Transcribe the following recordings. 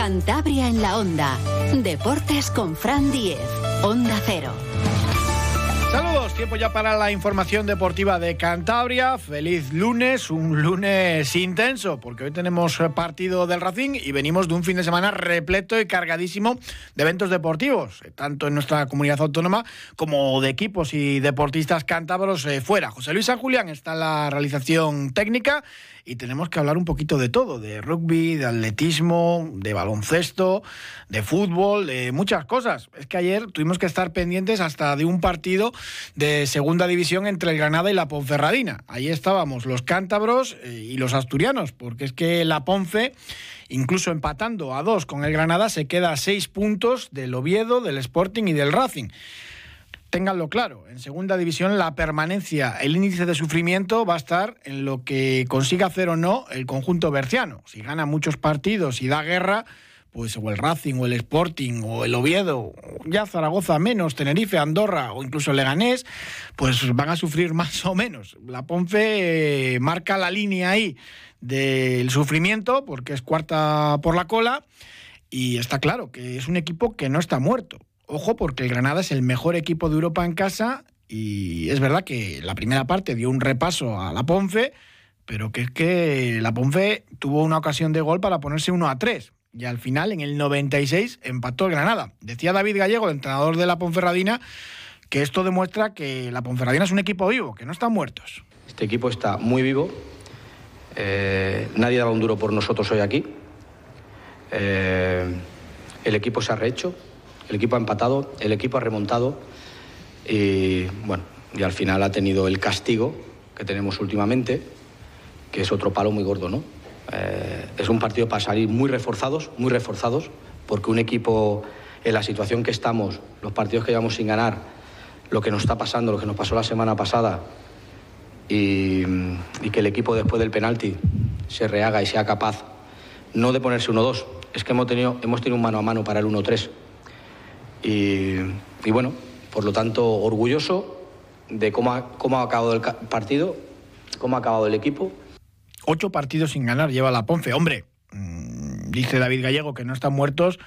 Cantabria en la Onda. Deportes con Fran Diez. Onda Cero. Saludos, tiempo ya para la información deportiva de Cantabria. Feliz lunes, un lunes intenso, porque hoy tenemos partido del Racing y venimos de un fin de semana repleto y cargadísimo de eventos deportivos, eh, tanto en nuestra comunidad autónoma como de equipos y deportistas cántabros eh, fuera. José Luis San Julián está en la realización técnica y tenemos que hablar un poquito de todo, de rugby, de atletismo, de baloncesto, de fútbol, de muchas cosas. Es que ayer tuvimos que estar pendientes hasta de un partido de segunda división entre el Granada y la Ponferradina. Ahí estábamos los cántabros eh, y los asturianos, porque es que la Ponce incluso empatando a dos con el Granada, se queda a seis puntos del Oviedo, del Sporting y del Racing. Ténganlo claro, en segunda división la permanencia, el índice de sufrimiento va a estar en lo que consiga hacer o no el conjunto berciano. Si gana muchos partidos y da guerra, pues o el Racing o el Sporting o el Oviedo, ya Zaragoza menos, Tenerife, Andorra o incluso Leganés, pues van a sufrir más o menos. La Ponce eh, marca la línea ahí del sufrimiento porque es cuarta por la cola y está claro que es un equipo que no está muerto. Ojo porque el Granada es el mejor equipo de Europa en casa y es verdad que la primera parte dio un repaso a la Ponce, pero que es que la Ponce tuvo una ocasión de gol para ponerse 1 a 3 y al final, en el 96, empató el Granada. Decía David Gallego, el entrenador de la Ponferradina, que esto demuestra que la Ponferradina es un equipo vivo, que no están muertos. Este equipo está muy vivo. Eh, nadie daba un duro por nosotros hoy aquí. Eh, el equipo se ha rehecho, el equipo ha empatado, el equipo ha remontado y bueno, y al final ha tenido el castigo que tenemos últimamente, que es otro palo muy gordo, ¿no? Eh, es un partido para salir muy reforzados, muy reforzados, porque un equipo en la situación que estamos, los partidos que llevamos sin ganar, lo que nos está pasando, lo que nos pasó la semana pasada, y, que el equipo después del penalti se rehaga y sea capaz no de ponerse 1-2, es que hemos tenido, hemos tenido un mano a mano para el 1-3. Y, y, bueno, por lo tanto, orgulloso de cómo ha, cómo ha acabado el partido, cómo ha acabado el equipo Ocho partidos sin ganar lleva la Ponce. Hombre, mm, dice David Gallego que no están muertos,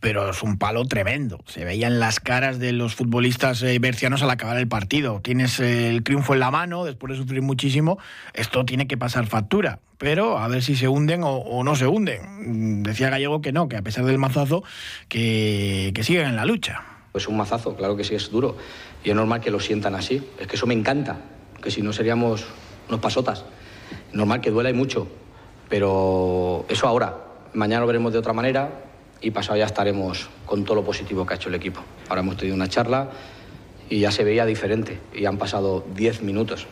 pero es un palo tremendo. Se veían las caras de los futbolistas eh, bercianos al acabar el partido. Tienes el triunfo en la mano, después de sufrir muchísimo, esto tiene que pasar factura. Pero a ver si se hunden o, no se hunden. Mm, decía Gallego que no, que a pesar del mazazo, que, que siguen en la lucha. Pues un mazazo, claro que sí, es duro. Y es normal que lo sientan así. Es que eso me encanta, que si no seríamos unos pasotas. Normal que duela y mucho, pero eso ahora. Mañana lo veremos de otra manera y pasado ya estaremos con todo lo positivo que ha hecho el equipo. Ahora hemos tenido una charla y ya se veía diferente y han pasado 10 minutos.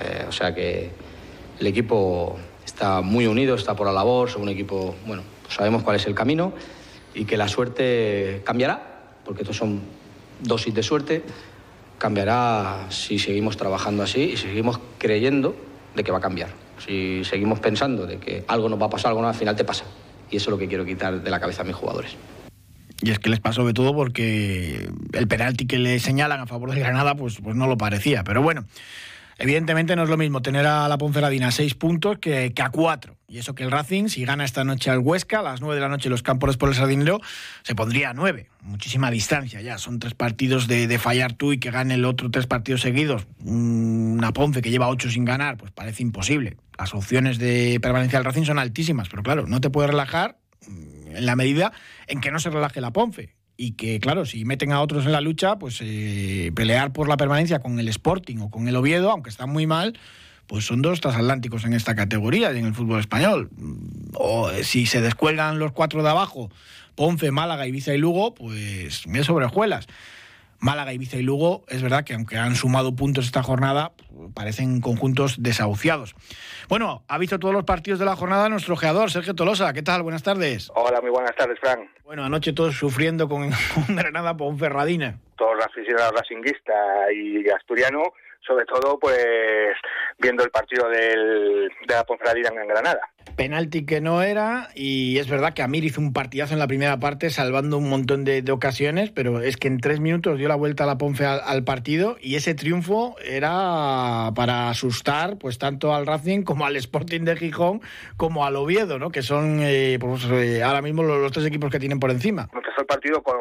Eh, o sea que el equipo está muy unido, está por la labor, son un equipo, bueno, pues sabemos cuál es el camino y que la suerte cambiará, porque estos son dosis de suerte, cambiará si seguimos trabajando así y seguimos creyendo de que va a cambiar. Si seguimos pensando de que algo nos va a pasar, algo no, al final te pasa. Y eso es lo que quiero quitar de la cabeza a mis jugadores. Y es que les pasó de todo porque el penalti que le señalan a favor de Granada, pues, pues no lo parecía. Pero bueno, Evidentemente no es lo mismo tener a la Ponferradina a seis puntos que, a cuatro. Y eso que el Racing, si gana esta noche al Huesca, a las nueve de la noche los Campos por el Sardinero, se pondría a nueve. Muchísima distancia ya. Son tres partidos de, fallar tú y que gane el otro tres partidos seguidos. Una Ponce que lleva ocho sin ganar, pues parece imposible. Las opciones de permanencia del Racing son altísimas, pero claro, no te puedes relajar mm, en la medida en que no se relaje la Ponce y que, claro, si meten a otros en la lucha, pues eh, pelear por la permanencia con el Sporting o con el Oviedo, aunque están muy mal, pues son dos transatlánticos en esta categoría y en el fútbol español. O eh, si se descuelgan los cuatro de abajo, Ponce, Málaga, Ibiza y Lugo, pues me sobrejuelas. Málaga, Ibiza y Lugo, es verdad que aunque han sumado puntos esta jornada, parecen conjuntos desahuciados. Bueno, ha visto todos los partidos de la jornada nuestro ojeador, Sergio Tolosa. ¿Qué tal? Buenas tardes. Hola, muy buenas tardes, Frank. Bueno, anoche todos sufriendo con, Granada por un Ferradina. Todos los aficionados racinguista y asturiano, sobre todo pues viendo el partido del, de la Ponferradina en Granada. Penalti que no era y es verdad que Amir hizo un partidazo en la primera parte salvando un montón de, ocasiones, pero es que en tres minutos dio la vuelta a la Ponfe al, partido y ese triunfo era para asustar pues tanto al Racing como al Sporting de Gijón como al Oviedo, ¿no? que son eh, pues, eh, ahora mismo los, tres equipos que tienen por encima. Empezó el partido con,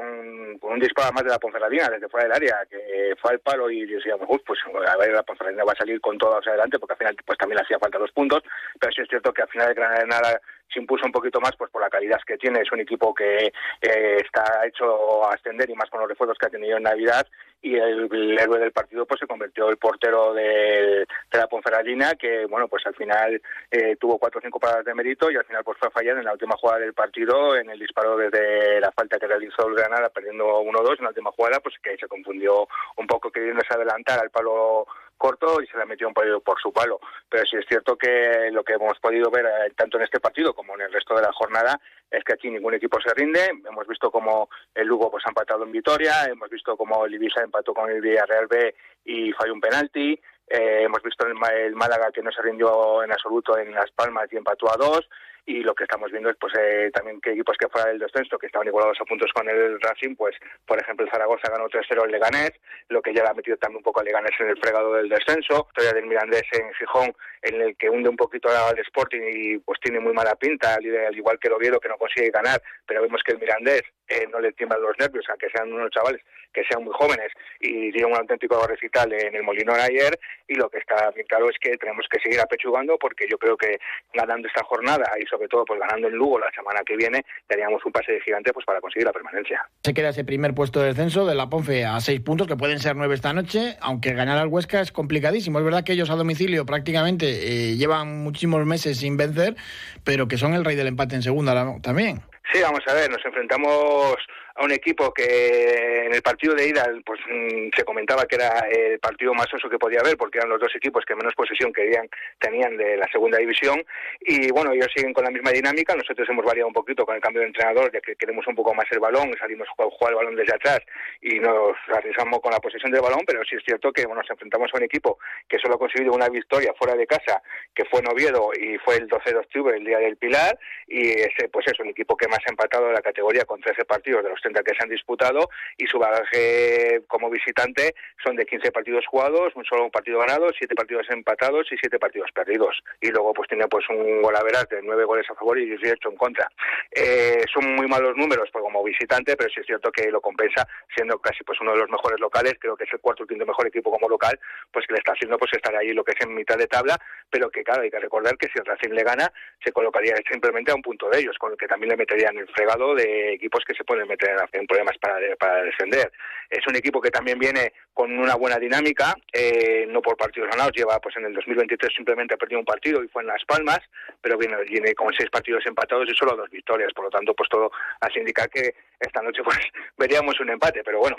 un disparo más de la Ponferradina desde fuera del área, que fue al palo y decíamos, pues a ver, la Ponferradina va a salir con todo adelante porque al final pues también le hacía falta los puntos, pero sí es cierto que al final Granada se impuso un poquito más pues por la calidad que tiene. Es un equipo que eh, está hecho a ascender y más con los refuerzos que ha tenido en Navidad. Y el, héroe del partido pues se convirtió el portero de, la Ponferradina, que bueno pues al final eh, tuvo cuatro o cinco paradas de mérito y al final pues fue a fallar en la última jugada del partido en el disparo desde la falta que realizó el Granada perdiendo 1-2 en la última jugada pues que se confundió un poco queriéndose adelantar al palo corto y se la metió un poco por su palo. Pero sí es cierto que lo que hemos podido ver eh, tanto en este partido como en el resto de la jornada es que aquí ningún equipo se rinde. Hemos visto como el Lugo pues ha empatado en Vitoria, hemos visto como el Ibiza empató con el Villarreal B y falló un penalti. Eh, hemos visto el, el, Málaga que no se rindió en absoluto en Las Palmas y empató a dos y lo que estamos viendo es pues eh, también que equipos que fuera del descenso que estaban igualados a puntos con el Racing pues por ejemplo el Zaragoza ganó 3-0 el Leganés lo que ya le ha metido también un poco al Leganés en el fregado del descenso. Historia del Mirandés en Gijón en el que hunde un poquito al Sporting y pues tiene muy mala pinta al igual que el Oviedo que no consigue ganar pero vemos que el Mirandés eh, no le tiemblan los nervios aunque sean unos chavales que sean muy jóvenes y dieron un auténtico recital en el Molinón ayer y lo que está bien claro es que tenemos que seguir apechugando porque yo creo que ganando esta jornada y sobre todo pues ganando en Lugo la semana que viene teníamos un pase de gigante pues para conseguir la permanencia. Se queda ese primer puesto de descenso de la Ponfe a seis puntos que pueden ser nueve esta noche, aunque ganar al Huesca es complicadísimo. Es verdad que ellos a domicilio prácticamente eh, llevan muchísimos meses sin vencer, pero que son el rey del empate en segunda también. Sí, vamos a ver, nos enfrentamos a un equipo que en el partido de ida pues mm, se comentaba que era el partido más oso que podía haber porque eran los dos equipos que menos posesión querían, tenían de la segunda división. Y bueno, ellos siguen con la misma dinámica, nosotros hemos variado un poquito con el cambio de entrenador ya que queremos un poco más el balón, salimos a jugar el balón desde atrás y nos arriesgamos con la posesión del balón, pero sí es cierto que bueno, nos enfrentamos a un equipo que solo ha conseguido una victoria fuera de casa, que fue en Oviedo y fue el 12 de octubre, el día del Pilar. Y ese pues es un equipo que más ha empatado en la categoría con 13 partidos de los que se han disputado y su bagaje como visitante son de 15 partidos jugados, un solo partido ganado, 7 partidos empatados y 7 partidos perdidos. Y luego pues tiene pues un gol a veras de 9 goles a favor y 18 en contra. Eh, son muy malos números pues, como visitante, pero sí es cierto que lo compensa siendo casi pues uno de los mejores locales, creo que es el cuarto o quinto mejor equipo como local, pues que le está haciendo pues estar ahí lo que es en mitad de tabla, pero que claro, hay que recordar que si el Racing le gana, se colocaría simplemente a un punto de ellos, con el que también le meterían el fregado de equipos que se pueden meter en problemas para, para defender. Es un equipo que también viene con una buena dinámica, eh, no por partidos ganados, lleva pues en el 2023 simplemente ha perdido un partido y fue en Las Palmas, pero viene, viene con seis partidos empatados y solo dos victorias, por lo tanto pues todo hace indicar que esta noche pues veríamos un empate, pero bueno,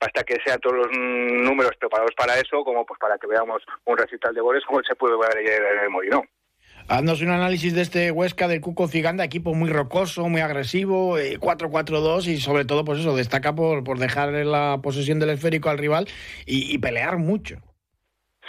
basta que sean todos los números preparados para eso, como pues para que veamos un recital de goles como se puede ver ayer en el Molinón. Haznos un análisis de este Huesca del Cuco Ciganda, equipo muy rocoso, muy agresivo, 4-4-2 eh, y sobre todo, pues eso, destaca por, por dejar la posesión del esférico al rival y pelear mucho.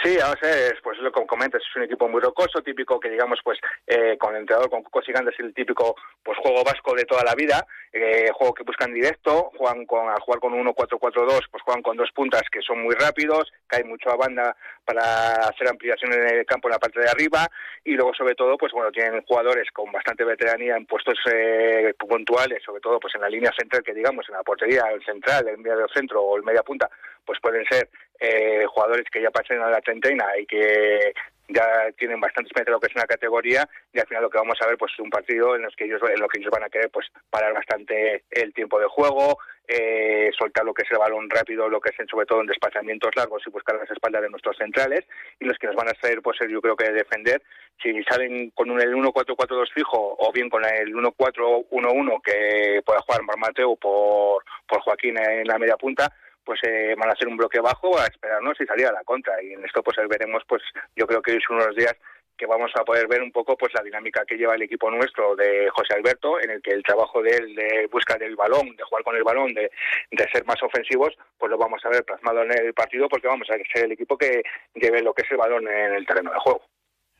Sí, a veces, pues lo que comentas, es un equipo muy rocoso, típico que digamos, pues eh, con el entrenador, con Cuco es el típico pues juego vasco de toda la vida, eh, juego que buscan directo, juegan con, al jugar con 1-4-4-2, pues juegan con dos puntas que son muy rápidos, cae mucho a banda para hacer ampliación en el campo en la parte de arriba, y luego sobre todo, pues bueno, tienen jugadores con bastante veteranía en puestos eh, puntuales, sobre todo pues en la línea central, que digamos, en la portería, el central, el medio centro o el media punta, pues pueden ser eh, jugadores que ya pasen a la treintena y que ya tienen bastante experiencia lo que es una categoría y al final lo que vamos a ver pues es un partido en los que ellos en lo que ellos van a querer pues parar bastante el tiempo de juego eh, soltar lo que es el balón rápido lo que es sobre todo en desplazamientos largos y buscar las espaldas de nuestros centrales y los que nos van a hacer pues yo creo que defender si salen con un, el 1-4-4-2 fijo o bien con el 1-4-1-1 que pueda jugar Mateo por, por Joaquín en la media punta pues eh, van a hacer un bloque bajo a esperarnos y salir a la contra. Y en esto pues veremos, pues yo creo que es unos días que vamos a poder ver un poco pues la dinámica que lleva el equipo nuestro de José Alberto, en el que el trabajo de él de buscar el balón, de jugar con el balón, de, de ser más ofensivos, pues lo vamos a ver plasmado en el partido porque vamos a ser el equipo que lleve lo que es el balón en el terreno de juego.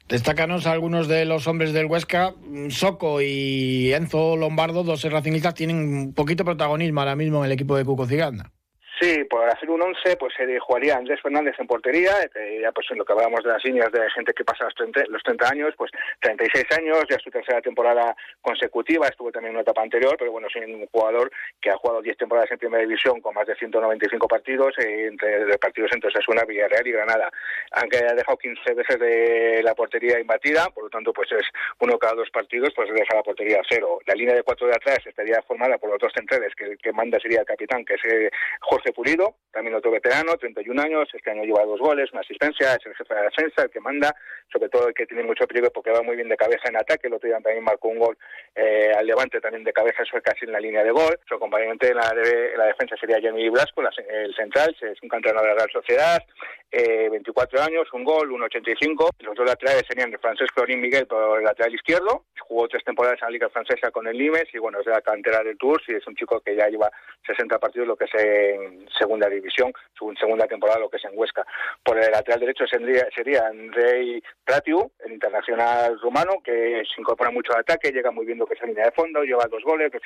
Destácanos algunos de los hombres del Huesca. Soco y Enzo Lombardo, dos racingistas, tienen un poquito protagonismo ahora mismo en el equipo de Cuco Ciganda. Sí, por hacer un 11, pues se jugaría Andrés Fernández en portería, que ya pues en lo que hablábamos de las líneas de gente que pasa los 30, los 30 años, pues 36 años, ya su tercera temporada consecutiva, estuvo también en una etapa anterior, pero bueno, es un jugador que ha jugado 10 temporadas en primera división con más de 195 partidos, eh, entre partidos entre Sasuna, Villarreal y Granada, aunque ha dejado 15 veces de la portería imbatida, por lo tanto pues es uno cada dos partidos, pues deja la portería a cero. La línea de cuatro de atrás estaría formada por los dos centrales, que manda sería el capitán, que es eh, Jorge Pulido, también otro veterano, 31 años, este año lleva dos goles, una asistencia, es el jefe de la defensa, el que manda, sobre todo el que tiene mucho peligro porque va muy bien de cabeza en ataque, el otro día también marcó un gol eh, al Levante también de cabeza, eso es casi en la línea de gol, su acompañante en la, la defensa sería Jeremy Blasco, el central, es un canterano de la Real Sociedad, eh, 24 años, un gol, 1.85, los dos laterales serían el francés Miguel por el lateral izquierdo, jugó tres temporadas en la Liga Francesa con el Nimes y bueno, es de la cantera del Tours y es un chico que ya lleva 60 partidos, lo que es en segunda división, su segunda temporada, lo que es en Huesca. Por el lateral derecho sería, sería Andrei Pratiu, el internacional rumano, que se incorpora mucho al ataque, llega muy bien lo que es la línea de fondo, lleva dos goles, dos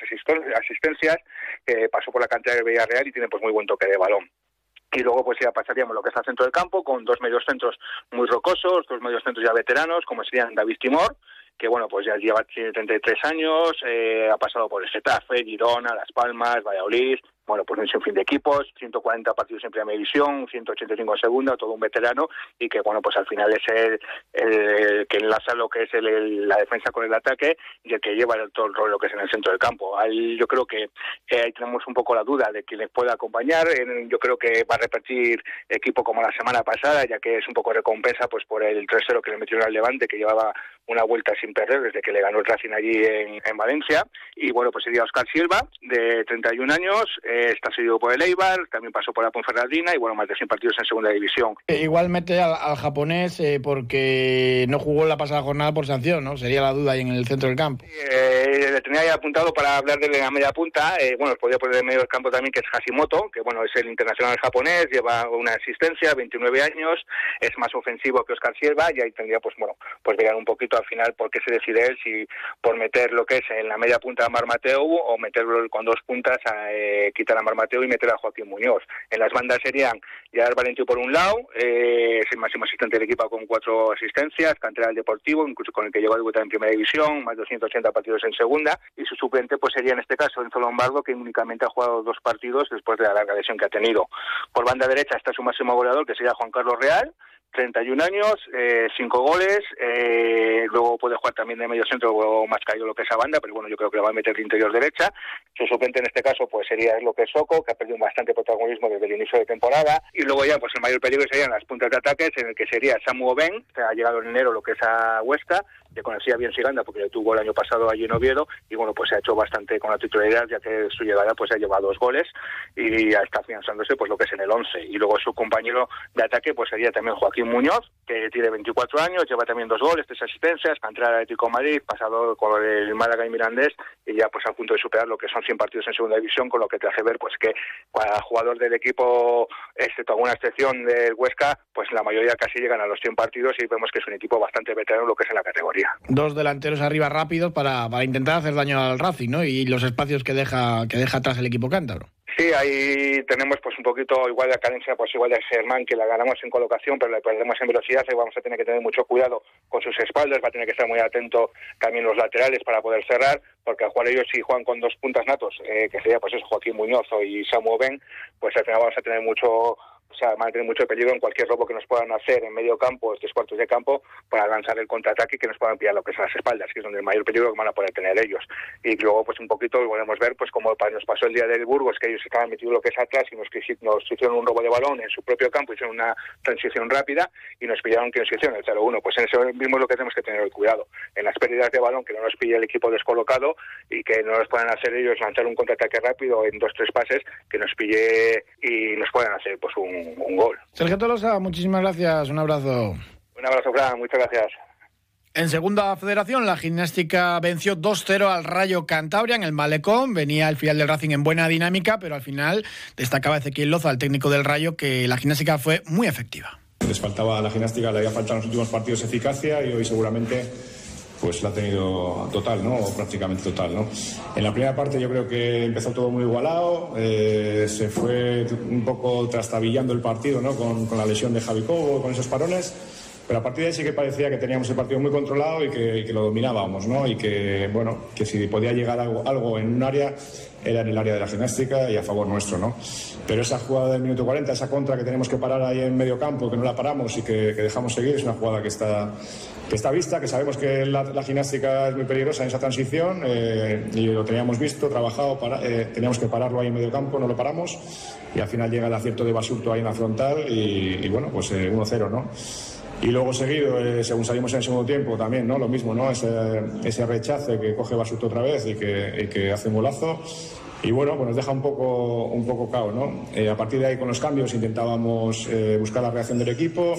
asistencias, que pasó por la cantera de Villarreal y tiene pues muy buen toque de balón y luego pues ya pasaríamos lo que está al centro del campo con dos medios centros muy rocosos, dos medios centros ya veteranos como serían David Timor que bueno, pues ya lleva 33 años, eh, ha pasado por el Getafe, Girona, Las Palmas, Valladolid, bueno, pues un fin de equipos, 140 partidos en primera división, 185 en segunda, todo un veterano y que, bueno, pues al final es el, que enlaza lo que es el, la defensa con el ataque y el que lleva todo el rol lo que es en el centro del campo. Yo creo que eh, ahí tenemos un poco la duda de quién les puede acompañar. yo creo que va a repetir equipo como la semana pasada, ya que es un poco recompensa pues por el 3-0 que le metieron al Levante, que llevaba una vuelta sin perder desde que le ganó el Racing allí en, en Valencia. Y bueno, pues sería Oscar Silva, de 31 años, está seguido por el Eibar, también pasó por la Ponferradina y bueno, más de 100 partidos en segunda división. Eh, igual mete al, japonés eh, porque no jugó la pasada jornada por sanción, ¿no? Sería la duda ahí en el centro del campo. Eh, le tenía ya apuntado para hablar de la media punta, bueno, podría poner en medio del campo también que es Hashimoto, que bueno, es el internacional japonés, lleva una asistencia, 29 años, es más ofensivo que Oscar Silva y ahí tendría pues bueno, pues vean un poquito al final por qué se decide él, si por meter lo que es en la media punta a Mar Mateo o meterlo con dos puntas a quitar a Mar Mateo y meter a Joaquín Muñoz. En las bandas serían Gerard Valentín por un lado, eh, es el máximo asistente del equipo con cuatro asistencias, cantera del Deportivo, incluso con el que llegó a debutar en Primera División, más de 280 partidos en Segunda, y su suplente pues sería en este caso Enzo Lombardo, que únicamente ha jugado dos partidos después de la larga lesión que ha tenido. Por banda derecha está su máximo goleador, que sería Juan Carlos Real, 31 años, eh, 5 goles, eh, luego puede jugar también de medio centro o más caído lo que es banda, pero bueno, yo creo que lo va a meter de interior derecha. Su suplente en este caso pues sería lo es Soco, que ha perdido bastante protagonismo desde el inicio de temporada. Y luego ya pues el mayor peligro serían las puntas de ataques, en el que sería Samu Ben, que ha llegado en enero lo que es a Huesca, que conocía bien Siganda porque le tuvo el año pasado allí en Oviedo, y bueno, pues se ha hecho bastante con la titularidad, ya que su llegada pues ha llevado dos goles y ya está afianzándose pues lo que es en el 11. Y luego su compañero de ataque pues sería también Joaquín Muñoz, que tiene 24 años, lleva también dos goles, tres asistencias, para al Atlético Madrid, pasado con el Málaga y Mirandés, y ya pues a punto de superar lo que son 100 partidos en segunda división, con lo que te hace ver pues que cada jugador del equipo, excepto alguna excepción del Huesca, pues la mayoría casi llegan a los 100 partidos y vemos que es un equipo bastante veterano lo que es en la categoría. Dos delanteros arriba rápidos para, para intentar hacer daño al Racing, ¿no? Y los espacios que deja que deja atrás el equipo cántabro. Sí, ahí tenemos pues un poquito igual de cadencia, pues igual de Germán, que la ganamos en colocación, pero la perdemos en velocidad y vamos a tener que tener mucho cuidado con sus espaldas, va a tener que estar muy atento también los laterales para poder cerrar, porque al jugar ellos si juegan con dos puntas natos, eh, que sería pues eso, Joaquín Muñoz y Samu Ben, pues al final vamos a tener mucho o sea, van a tener mucho peligro en cualquier robo que nos puedan hacer en medio campo, tres cuartos de campo, para lanzar el contraataque y que nos puedan pillar lo que son las espaldas, que es donde el mayor peligro que van a poder tener ellos. Y luego, pues un poquito podemos ver, pues como nos pasó el día del Burgos, que ellos estaban metidos lo que es atrás y nos, nos hicieron un robo de balón en su propio campo, hicieron una transición rápida y nos pillaron que nos hicieron el 0-1. Pues en eso mismo es lo que tenemos que tener el cuidado. En las pérdidas de balón, que no nos pille el equipo descolocado y que no nos puedan hacer ellos lanzar un contraataque rápido en dos, tres pases, que nos pille y nos puedan hacer pues un un, gol. Sergio Tolosa, muchísimas gracias, un abrazo. Un abrazo, Fran, muchas gracias. En segunda federación, la gimnástica venció 2-0 al Rayo Cantabria en el Malecón. Venía el final del Racing en buena dinámica, pero al final destacaba Ezequiel Loza, el técnico del Rayo, que la gimnástica fue muy efectiva. Les faltaba la gimnástica, le había faltado en los últimos partidos eficacia y hoy seguramente pues la ha tenido total, ¿no? O prácticamente total, ¿no? En la primera parte yo creo que empezó todo muy igualado, eh, se fue un poco trastabillando el partido, ¿no? Con, la lesión de Javi Cobo, con esos parones. Pero a partir de ahí sí que parecía que teníamos el partido muy controlado y que, que lo dominábamos, ¿no? Y que, bueno, que si podía llegar algo, algo, en un área, era en el área de la gimnástica y a favor nuestro, ¿no? Pero esa jugada del minuto 40, esa contra que tenemos que parar ahí en medio campo, que no la paramos y que, que dejamos seguir, es una jugada que está, que está vista, que sabemos que la, la gimnástica es muy peligrosa en esa transición eh, y lo teníamos visto, trabajado, para, eh, teníamos que pararlo ahí en medio campo, no lo paramos y al final llega el acierto de Basurto ahí en la frontal y, bueno, pues eh, 1-0, ¿no? Y luego seguido, eh, según salimos en el segundo tiempo, también, ¿no? Lo mismo, ¿no? Ese, rechace que coge Basurto otra vez y que, hace un golazo. Y bueno, pues nos deja un poco, un poco cao, ¿no? Eh, a partir de ahí, con los cambios, intentábamos eh, buscar la reacción del equipo.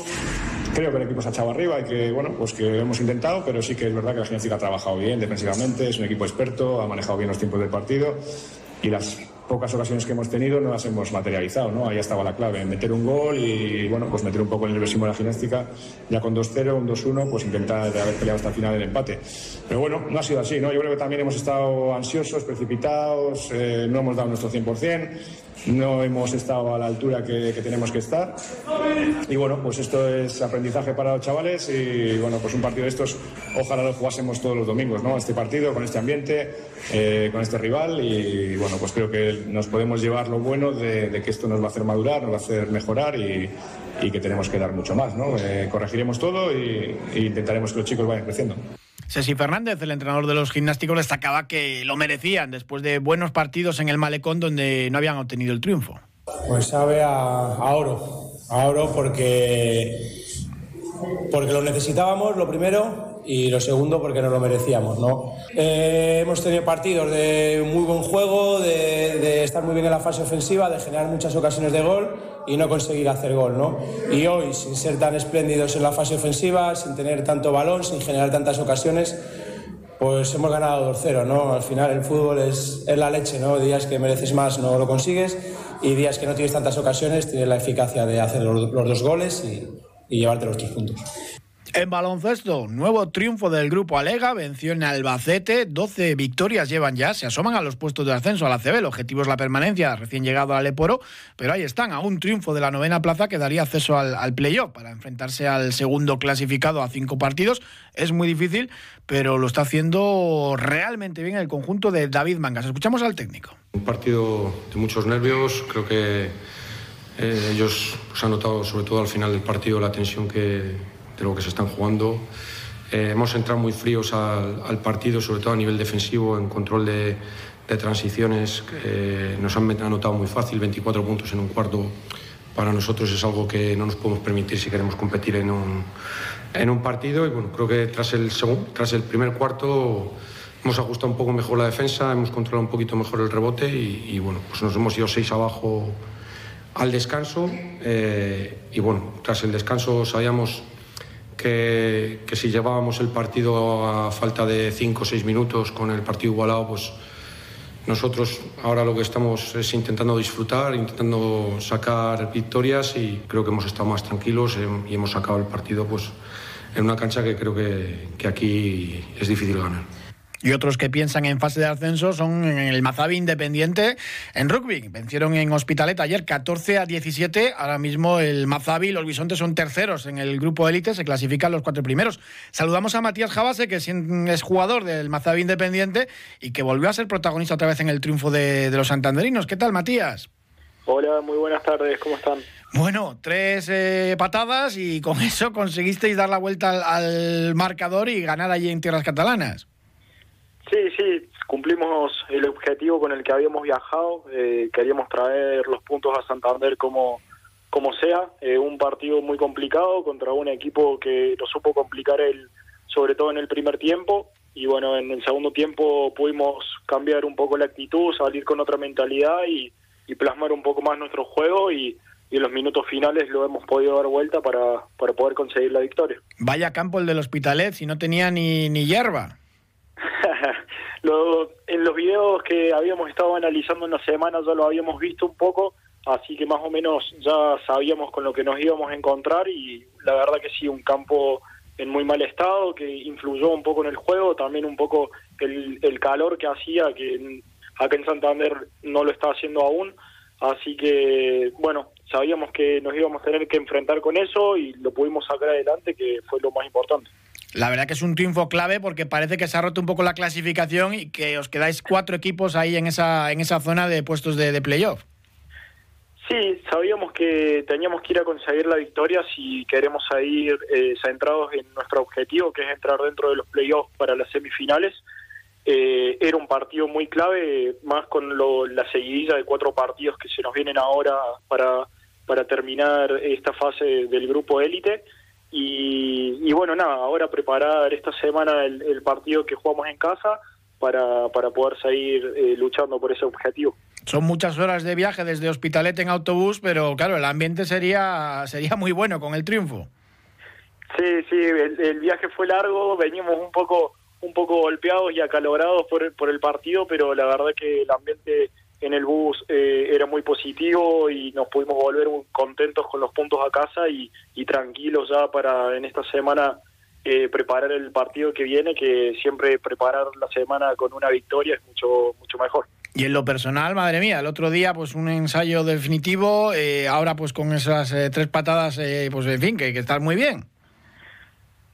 Creo que el equipo se ha echado arriba y que, bueno, pues que hemos intentado, pero sí que es verdad que la gimnástica ha trabajado bien defensivamente, es un equipo experto, ha manejado bien los tiempos del partido y las pocas ocasiones que hemos tenido no las hemos materializado, ¿no? Ahí estaba la clave, meter un gol y, bueno, pues meter un poco el nerviosismo de la gimnástica, ya con 2-0, un 2-1, pues intentar haber peleado hasta el final el empate. Pero bueno, no ha sido así, ¿no? Yo creo que también hemos estado ansiosos, precipitados, eh, no hemos dado nuestro 100%, no hemos estado a la altura que, tenemos que estar. Y bueno, pues esto es aprendizaje para los chavales y bueno, pues un partido de estos, ojalá lo jugásemos todos los domingos, ¿no? Este partido, con este ambiente, eh, con este rival y bueno, pues creo que nos podemos llevar lo bueno de, que esto nos va a hacer madurar, nos va a hacer mejorar y, y que tenemos que dar mucho más, ¿no? Eh, corregiremos todo y, y intentaremos que los chicos vayan creciendo. Ceci Fernández, el entrenador de los gimnásticos, destacaba que lo merecían después de buenos partidos en el Malecón donde no habían obtenido el triunfo. Pues sabe a, oro, a oro porque, porque lo necesitábamos, lo primero, y lo segundo porque nos lo merecíamos. ¿no? Eh, hemos tenido partidos de muy buen juego, de, estar muy bien en la fase ofensiva, de generar muchas ocasiones de gol y no conseguir hacer gol. ¿no? Y hoy, sin ser tan espléndidos en la fase ofensiva, sin tener tanto balón, sin generar tantas ocasiones, pues hemos ganado 2-0. ¿no? Al final el fútbol es, es la leche, ¿no? días que mereces más no lo consigues y días que no tienes tantas ocasiones tienes la eficacia de hacer los, los dos goles y, y llevarte los tres puntos. En baloncesto, nuevo triunfo del grupo Alega, venció en Albacete, 12 victorias llevan ya, se asoman a los puestos de ascenso a la CB, el objetivo es la permanencia, recién llegado al Leporo, pero ahí están, a un triunfo de la novena plaza que daría acceso al, al playoff para enfrentarse al segundo clasificado a cinco partidos. Es muy difícil, pero lo está haciendo realmente bien el conjunto de David Mangas. Escuchamos al técnico. Un partido de muchos nervios, creo que eh, ellos pues, han notado sobre todo al final del partido la tensión que lo que se están jugando. Eh, hemos entrado muy fríos al, partido, sobre todo a nivel defensivo, en control de, transiciones. Eh, nos han anotado muy fácil, 24 puntos en un cuarto. Para nosotros es algo que no nos podemos permitir si queremos competir en un, partido. Y bueno, creo que tras el, primer cuarto hemos ajustado un poco mejor la defensa, hemos controlado un poquito mejor el rebote y, y bueno, pues nos hemos ido seis abajo al descanso. Eh, y bueno, tras el descanso sabíamos que, que, si llevábamos el partido a falta de 5 o 6 minutos con el partido igualado, pues nosotros ahora lo que estamos es intentando disfrutar, intentando sacar victorias y creo que hemos estado más tranquilos y hemos sacado el partido pues, en una cancha que creo que, que aquí es difícil ganar. Y otros que piensan en fase de ascenso son en el Mazabi Independiente en rugby. Vencieron en Hospitalet ayer 14 a 17. Ahora mismo el Mazabi y los Bisontes son terceros en el grupo élite. Se clasifican los cuatro primeros. Saludamos a Matías Jabase, que es jugador del Mazabi Independiente y que volvió a ser protagonista otra vez en el triunfo de, de los santanderinos. ¿Qué tal, Matías? Hola, muy buenas tardes. ¿Cómo están? Bueno, tres eh, patadas y con eso conseguisteis dar la vuelta al, al marcador y ganar allí en tierras catalanas. Sí, sí, cumplimos el objetivo con el que habíamos viajado. Eh, queríamos traer los puntos a Santander como, como sea. Eh, un partido muy complicado contra un equipo que lo supo complicar el, sobre todo en el primer tiempo. Y bueno, en el segundo tiempo pudimos cambiar un poco la actitud, salir con otra mentalidad y, y plasmar un poco más nuestro juego. Y, y en los minutos finales lo hemos podido dar vuelta para, para poder conseguir la victoria. Vaya campo el del Hospitalet, si no tenía ni, ni hierba. lo, en los videos que habíamos estado analizando en la semana ya lo habíamos visto un poco. así que más o menos ya sabíamos con lo que nos íbamos a encontrar y la verdad que sí, un campo en muy mal estado que influyó un poco en el juego, también un poco el, el calor que hacía, que acá en Santander no lo está haciendo aún, así que bueno, sabíamos que nos íbamos a tener que enfrentar con eso y lo pudimos sacar adelante, que fue lo más importante. La verdad que es un triunfo clave porque parece que se ha roto un poco la clasificación y que os quedáis cuatro equipos ahí en esa, en esa zona de puestos de, playoff. Sí, sabíamos que teníamos que ir a conseguir la victoria si queremos ir eh, centrados en nuestro objetivo, que es entrar dentro de los playoffs para las semifinales. Eh, era un partido muy clave, más con lo, la seguidilla de cuatro partidos que se nos vienen ahora para, para terminar esta fase del grupo élite. Y, bueno, nada, ahora preparar esta semana el, partido que jugamos en casa para, para poder seguir eh, luchando por ese objetivo. Son muchas horas de viaje desde Hospitalet en autobús, pero claro, el ambiente sería, sería muy bueno con el triunfo. Sí, sí, el, viaje fue largo, veníamos un poco un poco golpeados y acalorados por el, por el partido, pero la verdad que el ambiente en el bus eh, era muy positivo y nos pudimos volver contentos con los puntos a casa y, tranquilos ya para en esta semana eh, preparar el partido que viene, que siempre preparar la semana con una victoria es mucho, mucho mejor. Y en lo personal, madre mía, el otro día pues un ensayo definitivo, eh, ahora pues con esas tres patadas, pues en fin, que, que estás muy bien.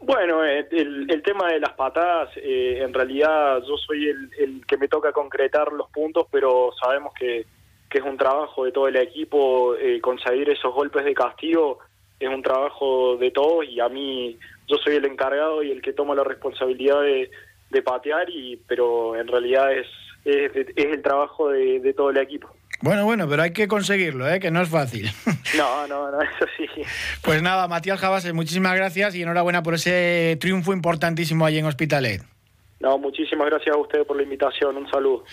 Bueno, eh, el, tema de las patadas, eh, en realidad yo soy el, que me toca concretar los puntos, pero sabemos que, es un trabajo de todo el equipo, eh, conseguir esos golpes de castigo es un trabajo de todos y a mí yo soy el encargado y el que toma la responsabilidad de, patear, y pero en realidad es, es, el trabajo de todo el equipo. Bueno, bueno, pero hay que conseguirlo, ¿eh? que no es fácil. No, no, no, eso sí. Pues nada, Matías Jabase, muchísimas gracias y enhorabuena por ese triunfo importantísimo allí en Hospitalet. No, muchísimas gracias a usted por la invitación, un saludo.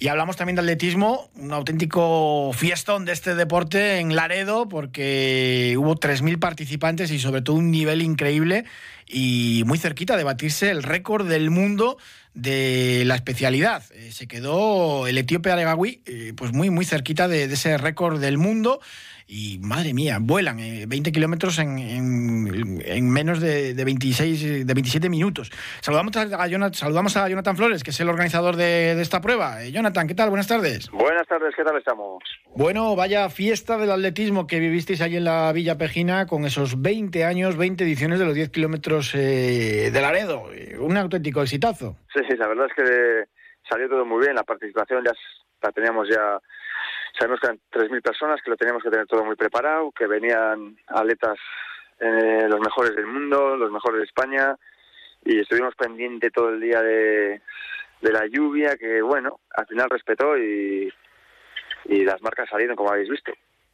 Y hablamos también de atletismo, un auténtico fiestón de este deporte en Laredo, porque hubo 3.000 participantes y sobre todo un nivel increíble y muy cerquita de batirse el récord del mundo de la especialidad. Eh, se quedó el etíope Aregawi eh, pues muy, muy cerquita de, de ese récord del mundo y madre mía, vuelan 20 eh, kilómetros en, en, menos de, de, 26, de 27 minutos. Saludamos a, Jonathan, saludamos a Jonathan Flores, que es el organizador de, esta prueba. Eh, Jonathan, ¿qué tal? Buenas tardes. Buenas tardes, ¿qué tal estamos? Bueno, vaya fiesta del atletismo que vivisteis allí en la Villa Pejina con esos 20 años, 20 ediciones de los 10 kilómetros eh, de Laredo. Un auténtico exitazo. Sí, sí, la verdad es que salió todo muy bien. La participación ya la teníamos ya Sabemos que eran 3.000 personas, que lo teníamos que tener todo muy preparado, que venían atletas eh, los mejores del mundo, los mejores de España, y estuvimos pendiente todo el día de, la lluvia, que bueno, al final respetó y, y las marcas salieron como habéis visto.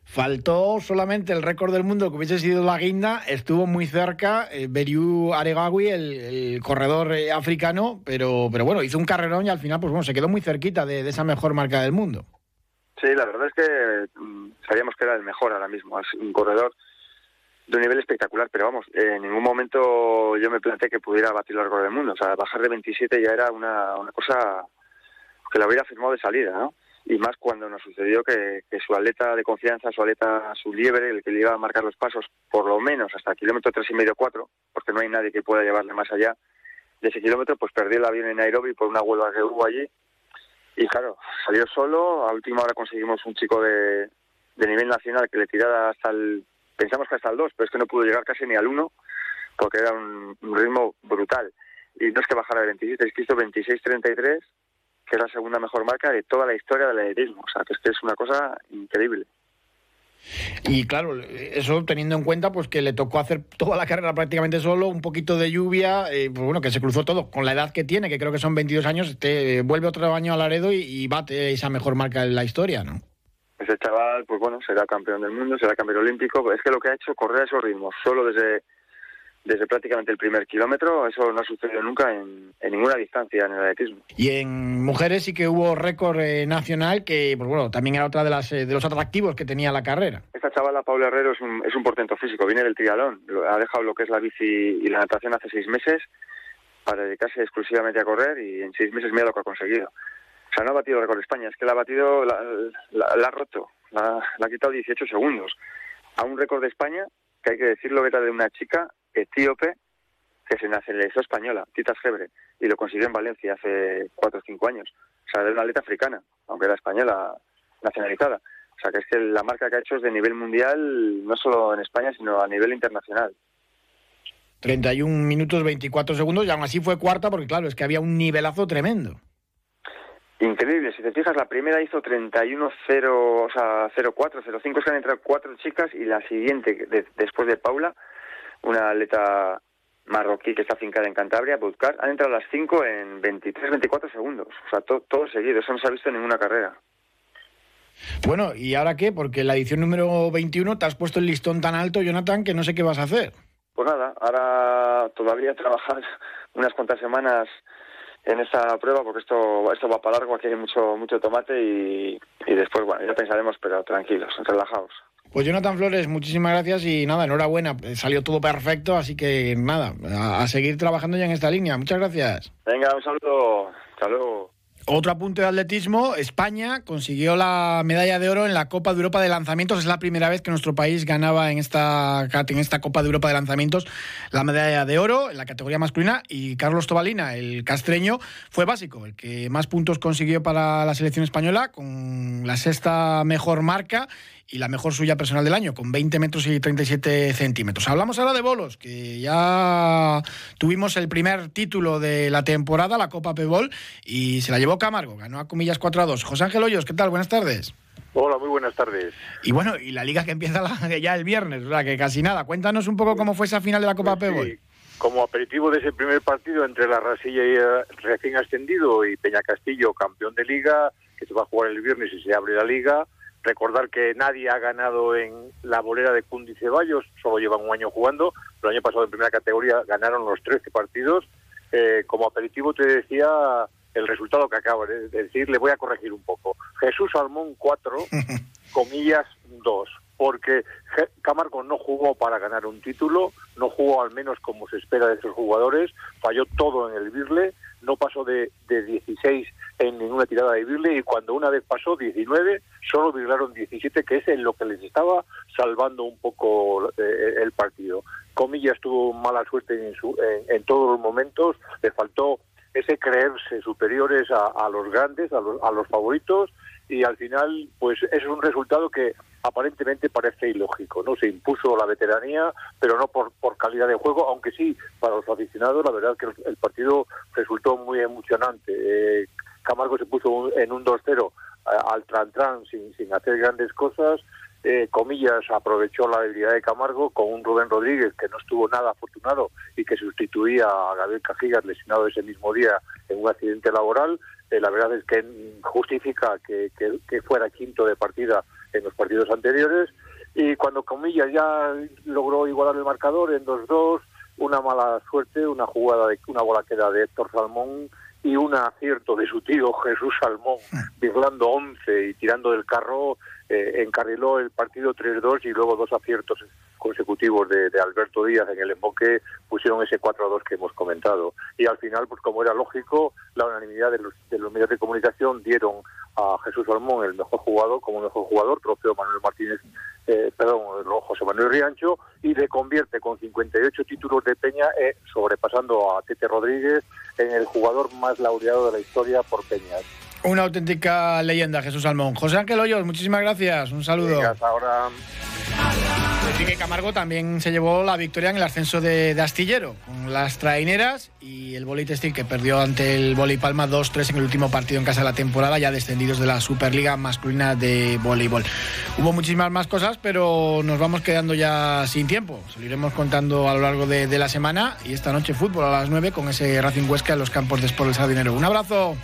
Faltó solamente el récord del mundo que hubiese sido la guinda, estuvo muy cerca eh, Beriu Aregawi, el, corredor eh, africano, pero, pero bueno, hizo un carrerón y al final pues bueno, se quedó muy cerquita de esa mejor marca del mundo. Sí, la verdad es que mm, sabíamos que era el mejor ahora mismo. Es un corredor de un nivel espectacular, pero vamos, en ningún momento yo me planteé que pudiera batir el récord del mundo. O sea, bajar de 27 ya era una, una cosa que la hubiera firmado de salida, ¿no? Y más cuando nos sucedió que, que su atleta de confianza, su atleta, su liebre, el que le iba a marcar los pasos, por lo menos hasta kilómetro tres y medio, cuatro, porque no hay nadie que pueda llevarle más allá de ese kilómetro, pues perdió el avión en Nairobi por una huelga que hubo allí y claro, salió solo, a última hora conseguimos un chico de, de nivel nacional que le tirara hasta el, pensamos que hasta el 2, pero es que no pudo llegar casi ni al 1, porque era un, ritmo brutal. Y no es que bajara de 27, es que hizo 26-33, que es la segunda mejor marca de toda la historia del atletismo. O sea, que es que es una cosa increíble. Y claro, eso teniendo en cuenta pues que le tocó hacer toda la carrera prácticamente solo, un poquito de lluvia, eh, pues bueno, que se cruzó todo. Con la edad que tiene, que creo que son 22 años, te vuelve otro año a Laredo y, y bate esa mejor marca en la historia, ¿no? Ese chaval, pues bueno, será campeón del mundo, será campeón olímpico. Es que lo que ha hecho correr a esos ritmos, solo desde desde prácticamente el primer kilómetro. Eso no ha sucedido nunca en, ninguna distancia en el atletismo. Y en mujeres sí que hubo récord eh, nacional, que pues bueno, también era otra de, las, eh, de los atractivos que tenía la carrera. Esta chavala, Paula Herrero, es un, es un portento físico, viene del triatlón. Ha dejado lo que es la bici y la natación hace seis meses para dedicarse exclusivamente a correr y en seis meses mira lo que ha conseguido. O sea, no ha batido el récord de España, es que la ha batido, la, ha roto. la, ha quitado 18 segundos. A un récord de España, que hay que decirlo, era de una chica etíope que se nacionalizó española, Titas Gebre, y lo consiguió en Valencia hace 4 o 5 años. O sea, era una atleta africana, aunque era española nacionalizada. O sea, que es que la marca que ha hecho es de nivel mundial, no solo en España, sino a nivel internacional. 31 minutos 24 segundos y aún así fue cuarta porque claro, es que había un nivelazo tremendo. Increíble, si te fijas, la primera hizo 31-0, o sea, 0-4, 0-5, se han entrado cuatro chicas y la siguiente, después de Paula, una atleta marroquí que está fincada en Cantabria, Budkar, han entrado las cinco en 23-24 segundos. O sea, todo seguido, eso no se ha visto en ninguna carrera. Bueno, ¿y ahora qué? Porque la edición número 21 te has puesto el listón tan alto, Jonathan, que no sé qué vas a hacer. Pues nada, ahora todavía trabajar unas cuantas semanas en esta prueba porque esto esto va para largo, aquí hay mucho mucho tomate y, después, bueno, ya pensaremos, pero tranquilos, relajados. Pues Jonathan Flores, muchísimas gracias y nada, enhorabuena, salió todo perfecto, así que nada, a, seguir trabajando ya en esta línea. Muchas gracias. Venga, un saludo, hasta luego. Otro apunte de atletismo, España consiguió la medalla de oro en la Copa de Europa de Lanzamientos. Es la primera vez que nuestro país ganaba en esta, en esta Copa de Europa de Lanzamientos la medalla de oro en la categoría masculina y Carlos Tobalina, el castreño, fue básico, el que más puntos consiguió para la selección española con la sexta mejor marca y la mejor suya personal del año, con 20 metros y 37 centímetros. Hablamos ahora de bolos, que ya tuvimos el primer título de la temporada, la Copa Pebol, y se la llevó Camargo, ganó a comillas 4 a 2. José Ángel Hoyos, ¿qué tal? Buenas tardes. Hola, muy buenas tardes. Y bueno, y la liga que empieza ya el viernes, o sea, que casi nada. Cuéntanos un poco cómo fue esa final de la Copa pues Pebol. Como aperitivo de ese primer partido entre la Rasilla y el recién ascendido y Peña Castillo, campeón de liga, que se va a jugar el viernes y se abre la liga, Recordar que nadie ha ganado en la bolera de Cundi Ceballos, solo llevan un año jugando, el año pasado en primera categoría ganaron los 13 partidos. Eh, como aperitivo te decía el resultado que acabo de decir, le voy a corregir un poco. Jesús Salmón 4, comillas 2, porque Camargo no jugó para ganar un título, no jugó al menos como se espera de esos jugadores, falló todo en el Birle, no pasó de, de 16 en ninguna tirada de Birle y cuando una vez pasó 19, solo virlaron 17, que es en lo que les estaba salvando un poco eh, el partido. Comillas tuvo mala suerte en, su, en, todos los momentos, le faltó ese creerse superiores a, los grandes, a los, a los favoritos, y al final, pues es un resultado que aparentemente parece ilógico, ¿no? Se impuso la veteranía, pero no por, por calidad de juego, aunque sí, para los aficionados, la verdad que el, partido resultó muy emocionante. Eh, Camargo se puso en un 2-0 al tran-tran sin, sin hacer grandes cosas. Eh, comillas, aprovechó la debilidad de Camargo con un Rubén Rodríguez que no estuvo nada afortunado y que sustituía a Gabriel Cajigas lesionado ese mismo día en un accidente laboral. Eh, la verdad es que justifica que, que, fuera quinto de partida en los partidos anteriores. Y cuando Comillas ya logró igualar el marcador en 2-2, una mala suerte, una jugada de una bola queda de Héctor Salmón y un acierto de su tío Jesús Salmón, virlando 11 y tirando del carro, eh, encarriló el partido 3-2 y luego dos aciertos consecutivos de, Alberto Díaz en el emboque pusieron ese 4-2 que hemos comentado. Y al final, pues como era lógico, la unanimidad de los, de los medios de comunicación dieron a Jesús Salmón el mejor jugador como mejor jugador, trofeo Manuel Martínez, eh, perdón, José Manuel Riancho, y le convierte con 58 títulos de Peña, eh, sobrepasando a Tete Rodríguez en el jugador más laureado de la historia por Peñas. Una auténtica leyenda, Jesús Salmón. José Ángel Hoyos, muchísimas gracias. Un saludo. ahora. Que Camargo también se llevó la victoria en el ascenso de, Astillero, con las traineras y el Boli Textil que perdió ante el Boli Palma 2-3 en el último partido en casa de la temporada, ya descendidos de la Superliga masculina de voleibol. Hubo muchísimas más cosas, pero nos vamos quedando ya sin tiempo. Se lo iremos contando a lo largo de, la semana y esta noche fútbol a las 9 con ese Racing Huesca en los campos de Sport El Sardinero. Un abrazo.